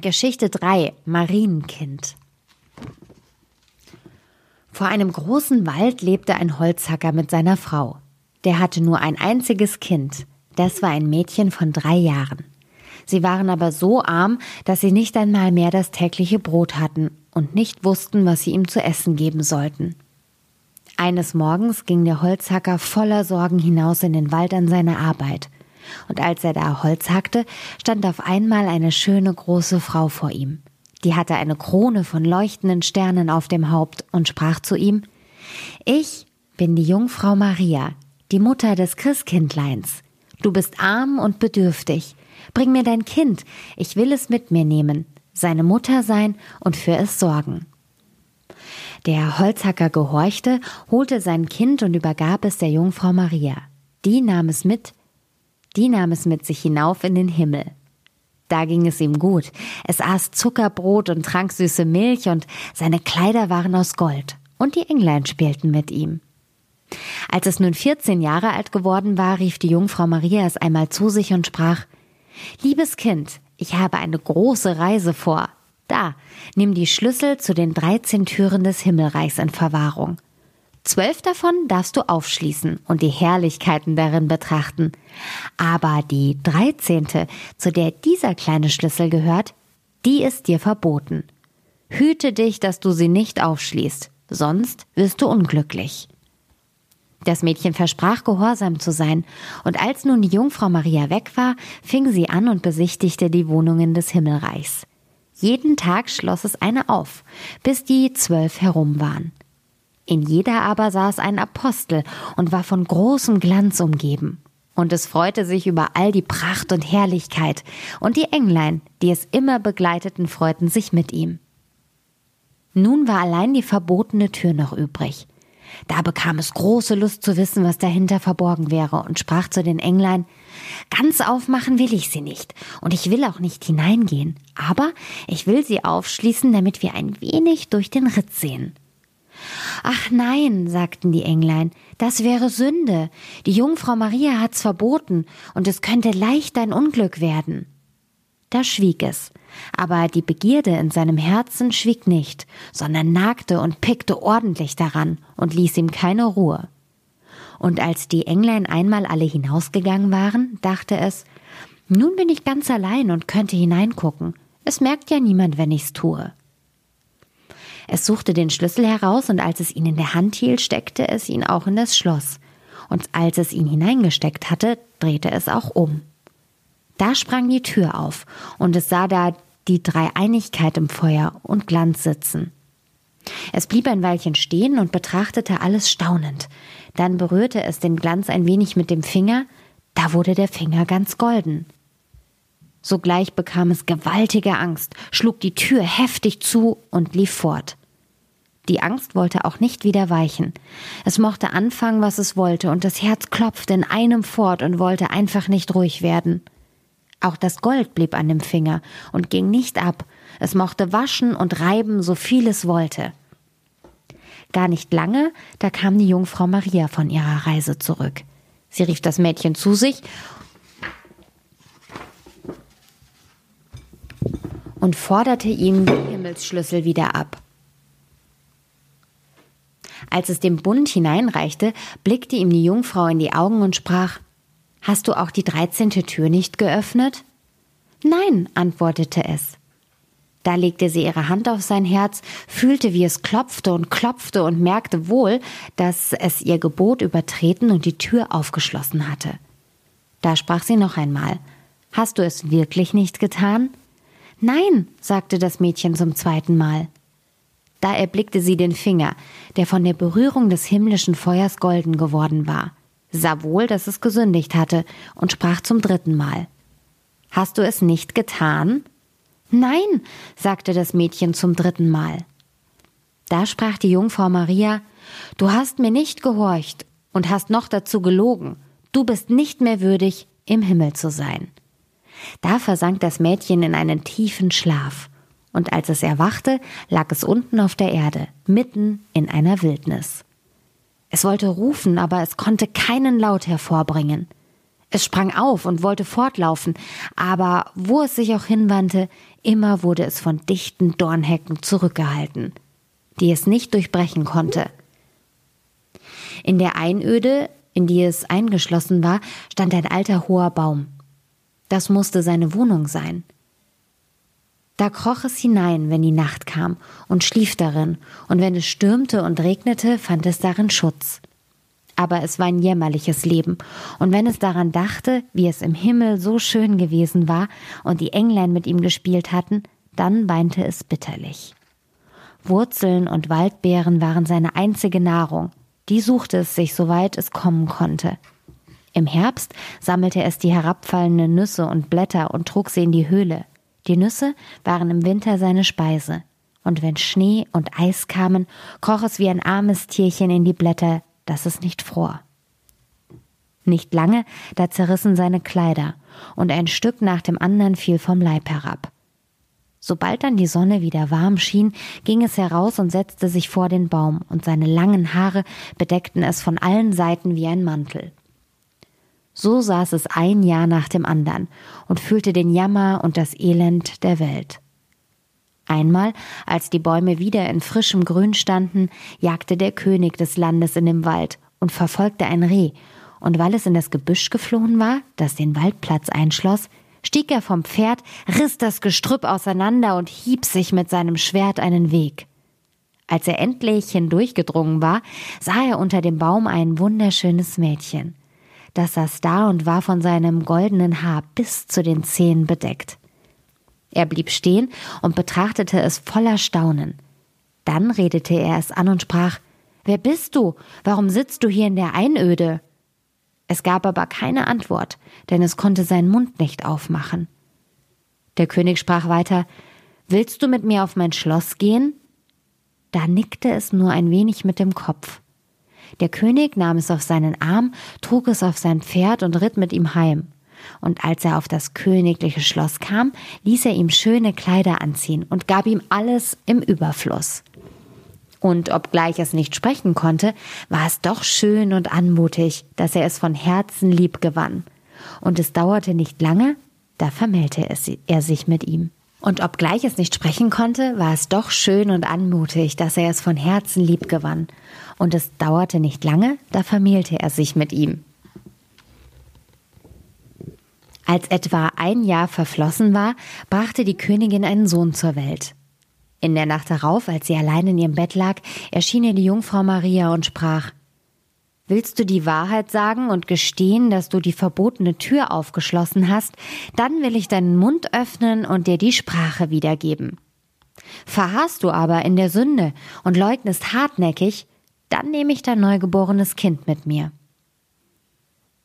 Geschichte 3 Marienkind Vor einem großen Wald lebte ein Holzhacker mit seiner Frau. Der hatte nur ein einziges Kind. Das war ein Mädchen von drei Jahren. Sie waren aber so arm, dass sie nicht einmal mehr das tägliche Brot hatten und nicht wussten, was sie ihm zu essen geben sollten. Eines Morgens ging der Holzhacker voller Sorgen hinaus in den Wald an seine Arbeit und als er da Holz hackte, stand auf einmal eine schöne große Frau vor ihm. Die hatte eine Krone von leuchtenden Sternen auf dem Haupt und sprach zu ihm Ich bin die Jungfrau Maria, die Mutter des Christkindleins. Du bist arm und bedürftig. Bring mir dein Kind, ich will es mit mir nehmen, seine Mutter sein und für es sorgen. Der Holzhacker gehorchte, holte sein Kind und übergab es der Jungfrau Maria. Die nahm es mit die nahm es mit sich hinauf in den Himmel. Da ging es ihm gut. Es aß Zuckerbrot und trank süße Milch und seine Kleider waren aus Gold. Und die Englein spielten mit ihm. Als es nun 14 Jahre alt geworden war, rief die Jungfrau Maria es einmal zu sich und sprach, Liebes Kind, ich habe eine große Reise vor. Da, nimm die Schlüssel zu den 13 Türen des Himmelreichs in Verwahrung. Zwölf davon darfst du aufschließen und die Herrlichkeiten darin betrachten. Aber die dreizehnte, zu der dieser kleine Schlüssel gehört, die ist dir verboten. Hüte dich, dass du sie nicht aufschließt, sonst wirst du unglücklich. Das Mädchen versprach, gehorsam zu sein, und als nun die Jungfrau Maria weg war, fing sie an und besichtigte die Wohnungen des Himmelreichs. Jeden Tag schloss es eine auf, bis die zwölf herum waren. In jeder aber saß ein Apostel und war von großem Glanz umgeben. Und es freute sich über all die Pracht und Herrlichkeit, und die Englein, die es immer begleiteten, freuten sich mit ihm. Nun war allein die verbotene Tür noch übrig. Da bekam es große Lust zu wissen, was dahinter verborgen wäre, und sprach zu den Englein Ganz aufmachen will ich sie nicht, und ich will auch nicht hineingehen, aber ich will sie aufschließen, damit wir ein wenig durch den Ritz sehen. Ach nein, sagten die Englein, das wäre Sünde. Die Jungfrau Maria hat's verboten, und es könnte leicht ein Unglück werden. Da schwieg es, aber die Begierde in seinem Herzen schwieg nicht, sondern nagte und pickte ordentlich daran und ließ ihm keine Ruhe. Und als die Englein einmal alle hinausgegangen waren, dachte es, nun bin ich ganz allein und könnte hineingucken. Es merkt ja niemand, wenn ich's tue. Es suchte den Schlüssel heraus und als es ihn in der Hand hielt, steckte es ihn auch in das Schloss. Und als es ihn hineingesteckt hatte, drehte es auch um. Da sprang die Tür auf und es sah da die Dreieinigkeit im Feuer und Glanz sitzen. Es blieb ein Weilchen stehen und betrachtete alles staunend. Dann berührte es den Glanz ein wenig mit dem Finger, da wurde der Finger ganz golden. Sogleich bekam es gewaltige Angst, schlug die Tür heftig zu und lief fort. Die Angst wollte auch nicht wieder weichen. Es mochte anfangen, was es wollte, und das Herz klopfte in einem fort und wollte einfach nicht ruhig werden. Auch das Gold blieb an dem Finger und ging nicht ab. Es mochte waschen und reiben, so viel es wollte. Gar nicht lange, da kam die Jungfrau Maria von ihrer Reise zurück. Sie rief das Mädchen zu sich und forderte ihm die Himmelsschlüssel wieder ab. Als es dem Bund hineinreichte, blickte ihm die Jungfrau in die Augen und sprach Hast du auch die dreizehnte Tür nicht geöffnet? Nein, antwortete es. Da legte sie ihre Hand auf sein Herz, fühlte, wie es klopfte und klopfte und merkte wohl, dass es ihr Gebot übertreten und die Tür aufgeschlossen hatte. Da sprach sie noch einmal Hast du es wirklich nicht getan? Nein, sagte das Mädchen zum zweiten Mal. Da erblickte sie den Finger, der von der Berührung des himmlischen Feuers golden geworden war, sah wohl, dass es gesündigt hatte, und sprach zum dritten Mal Hast du es nicht getan? Nein, sagte das Mädchen zum dritten Mal. Da sprach die Jungfrau Maria Du hast mir nicht gehorcht und hast noch dazu gelogen, du bist nicht mehr würdig, im Himmel zu sein. Da versank das Mädchen in einen tiefen Schlaf, und als es erwachte, lag es unten auf der Erde, mitten in einer Wildnis. Es wollte rufen, aber es konnte keinen Laut hervorbringen. Es sprang auf und wollte fortlaufen, aber wo es sich auch hinwandte, immer wurde es von dichten Dornhecken zurückgehalten, die es nicht durchbrechen konnte. In der Einöde, in die es eingeschlossen war, stand ein alter hoher Baum. Das musste seine Wohnung sein. Da kroch es hinein, wenn die Nacht kam, und schlief darin, und wenn es stürmte und regnete, fand es darin Schutz. Aber es war ein jämmerliches Leben, und wenn es daran dachte, wie es im Himmel so schön gewesen war und die Englein mit ihm gespielt hatten, dann weinte es bitterlich. Wurzeln und Waldbeeren waren seine einzige Nahrung, die suchte es sich, soweit es kommen konnte. Im Herbst sammelte es die herabfallenden Nüsse und Blätter und trug sie in die Höhle. Die Nüsse waren im Winter seine Speise. Und wenn Schnee und Eis kamen, kroch es wie ein armes Tierchen in die Blätter, dass es nicht fror. Nicht lange, da zerrissen seine Kleider, und ein Stück nach dem anderen fiel vom Leib herab. Sobald dann die Sonne wieder warm schien, ging es heraus und setzte sich vor den Baum, und seine langen Haare bedeckten es von allen Seiten wie ein Mantel. So saß es ein Jahr nach dem andern und fühlte den Jammer und das Elend der Welt. Einmal, als die Bäume wieder in frischem Grün standen, jagte der König des Landes in dem Wald und verfolgte ein Reh, und weil es in das Gebüsch geflohen war, das den Waldplatz einschloss, stieg er vom Pferd, riss das Gestrüpp auseinander und hieb sich mit seinem Schwert einen Weg. Als er endlich hindurchgedrungen war, sah er unter dem Baum ein wunderschönes Mädchen das saß da und war von seinem goldenen Haar bis zu den Zehen bedeckt. Er blieb stehen und betrachtete es voller Staunen. Dann redete er es an und sprach Wer bist du? Warum sitzt du hier in der Einöde? Es gab aber keine Antwort, denn es konnte seinen Mund nicht aufmachen. Der König sprach weiter Willst du mit mir auf mein Schloss gehen? Da nickte es nur ein wenig mit dem Kopf. Der König nahm es auf seinen Arm, trug es auf sein Pferd und ritt mit ihm heim. Und als er auf das königliche Schloss kam, ließ er ihm schöne Kleider anziehen und gab ihm alles im Überfluss. Und obgleich es nicht sprechen konnte, war es doch schön und anmutig, dass er es von Herzen lieb gewann. Und es dauerte nicht lange, da vermählte er sich mit ihm. Und obgleich es nicht sprechen konnte, war es doch schön und anmutig, dass er es von Herzen lieb gewann. Und es dauerte nicht lange, da vermählte er sich mit ihm. Als etwa ein Jahr verflossen war, brachte die Königin einen Sohn zur Welt. In der Nacht darauf, als sie allein in ihrem Bett lag, erschien ihr die Jungfrau Maria und sprach Willst du die Wahrheit sagen und gestehen, dass du die verbotene Tür aufgeschlossen hast, dann will ich deinen Mund öffnen und dir die Sprache wiedergeben. Verharrst du aber in der Sünde und leugnest hartnäckig, dann nehme ich dein neugeborenes Kind mit mir.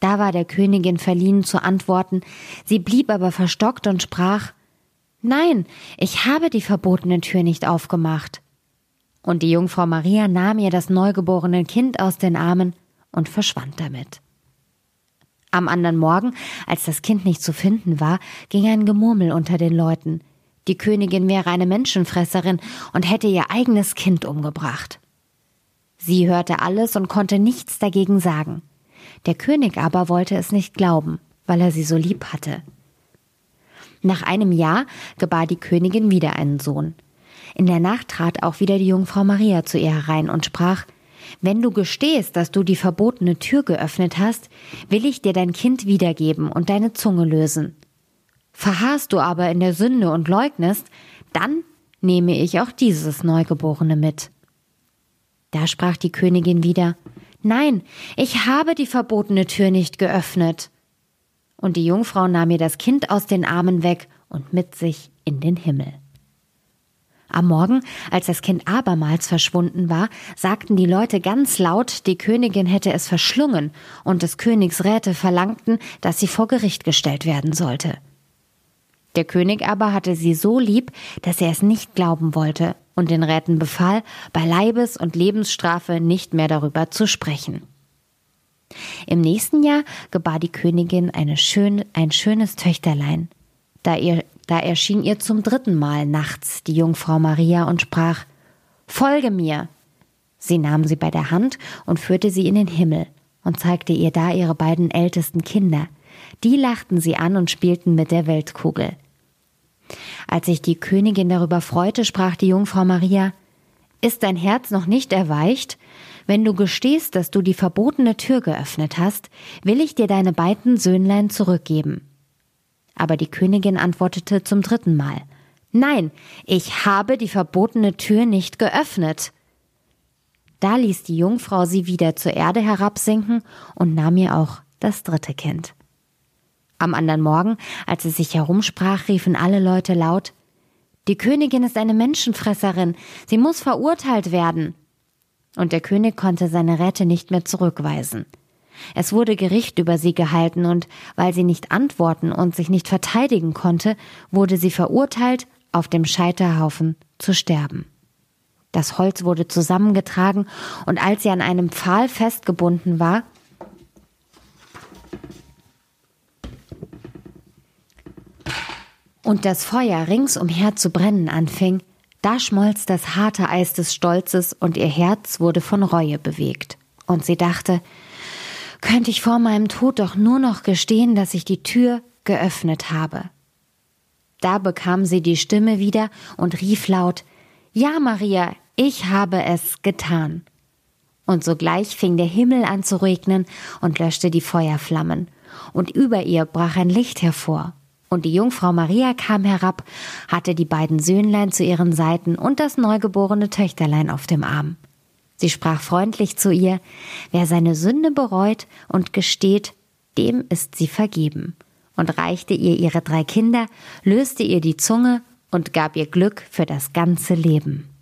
Da war der Königin verliehen zu antworten, sie blieb aber verstockt und sprach Nein, ich habe die verbotene Tür nicht aufgemacht. Und die Jungfrau Maria nahm ihr das neugeborene Kind aus den Armen und verschwand damit. Am anderen Morgen, als das Kind nicht zu finden war, ging ein Gemurmel unter den Leuten. Die Königin wäre eine Menschenfresserin und hätte ihr eigenes Kind umgebracht. Sie hörte alles und konnte nichts dagegen sagen. Der König aber wollte es nicht glauben, weil er sie so lieb hatte. Nach einem Jahr gebar die Königin wieder einen Sohn. In der Nacht trat auch wieder die Jungfrau Maria zu ihr herein und sprach wenn du gestehst, dass du die verbotene Tür geöffnet hast, will ich dir dein Kind wiedergeben und deine Zunge lösen. Verharrst du aber in der Sünde und leugnest, dann nehme ich auch dieses Neugeborene mit. Da sprach die Königin wieder Nein, ich habe die verbotene Tür nicht geöffnet. Und die Jungfrau nahm ihr das Kind aus den Armen weg und mit sich in den Himmel. Am Morgen, als das Kind abermals verschwunden war, sagten die Leute ganz laut, die Königin hätte es verschlungen, und des Königs Räte verlangten, dass sie vor Gericht gestellt werden sollte. Der König aber hatte sie so lieb, dass er es nicht glauben wollte und den Räten befahl, bei Leibes- und Lebensstrafe nicht mehr darüber zu sprechen. Im nächsten Jahr gebar die Königin schön, ein schönes Töchterlein. Da ihr da erschien ihr zum dritten Mal nachts die Jungfrau Maria und sprach Folge mir. Sie nahm sie bei der Hand und führte sie in den Himmel und zeigte ihr da ihre beiden ältesten Kinder, die lachten sie an und spielten mit der Weltkugel. Als sich die Königin darüber freute, sprach die Jungfrau Maria Ist dein Herz noch nicht erweicht? Wenn du gestehst, dass du die verbotene Tür geöffnet hast, will ich dir deine beiden Söhnlein zurückgeben. Aber die Königin antwortete zum dritten Mal Nein, ich habe die verbotene Tür nicht geöffnet. Da ließ die Jungfrau sie wieder zur Erde herabsinken und nahm ihr auch das dritte Kind. Am anderen Morgen, als es sich herumsprach, riefen alle Leute laut Die Königin ist eine Menschenfresserin, sie muss verurteilt werden. Und der König konnte seine Räte nicht mehr zurückweisen. Es wurde Gericht über sie gehalten, und weil sie nicht antworten und sich nicht verteidigen konnte, wurde sie verurteilt auf dem Scheiterhaufen zu sterben. Das Holz wurde zusammengetragen und als sie an einem Pfahl festgebunden war, und das Feuer ringsumher zu brennen anfing, da schmolz das harte Eis des Stolzes und ihr Herz wurde von Reue bewegt. Und sie dachte, könnte ich vor meinem Tod doch nur noch gestehen, dass ich die Tür geöffnet habe. Da bekam sie die Stimme wieder und rief laut Ja, Maria, ich habe es getan. Und sogleich fing der Himmel an zu regnen und löschte die Feuerflammen, und über ihr brach ein Licht hervor. Und die Jungfrau Maria kam herab, hatte die beiden Söhnlein zu ihren Seiten und das neugeborene Töchterlein auf dem Arm. Sie sprach freundlich zu ihr, wer seine Sünde bereut und gesteht, dem ist sie vergeben und reichte ihr ihre drei Kinder, löste ihr die Zunge und gab ihr Glück für das ganze Leben.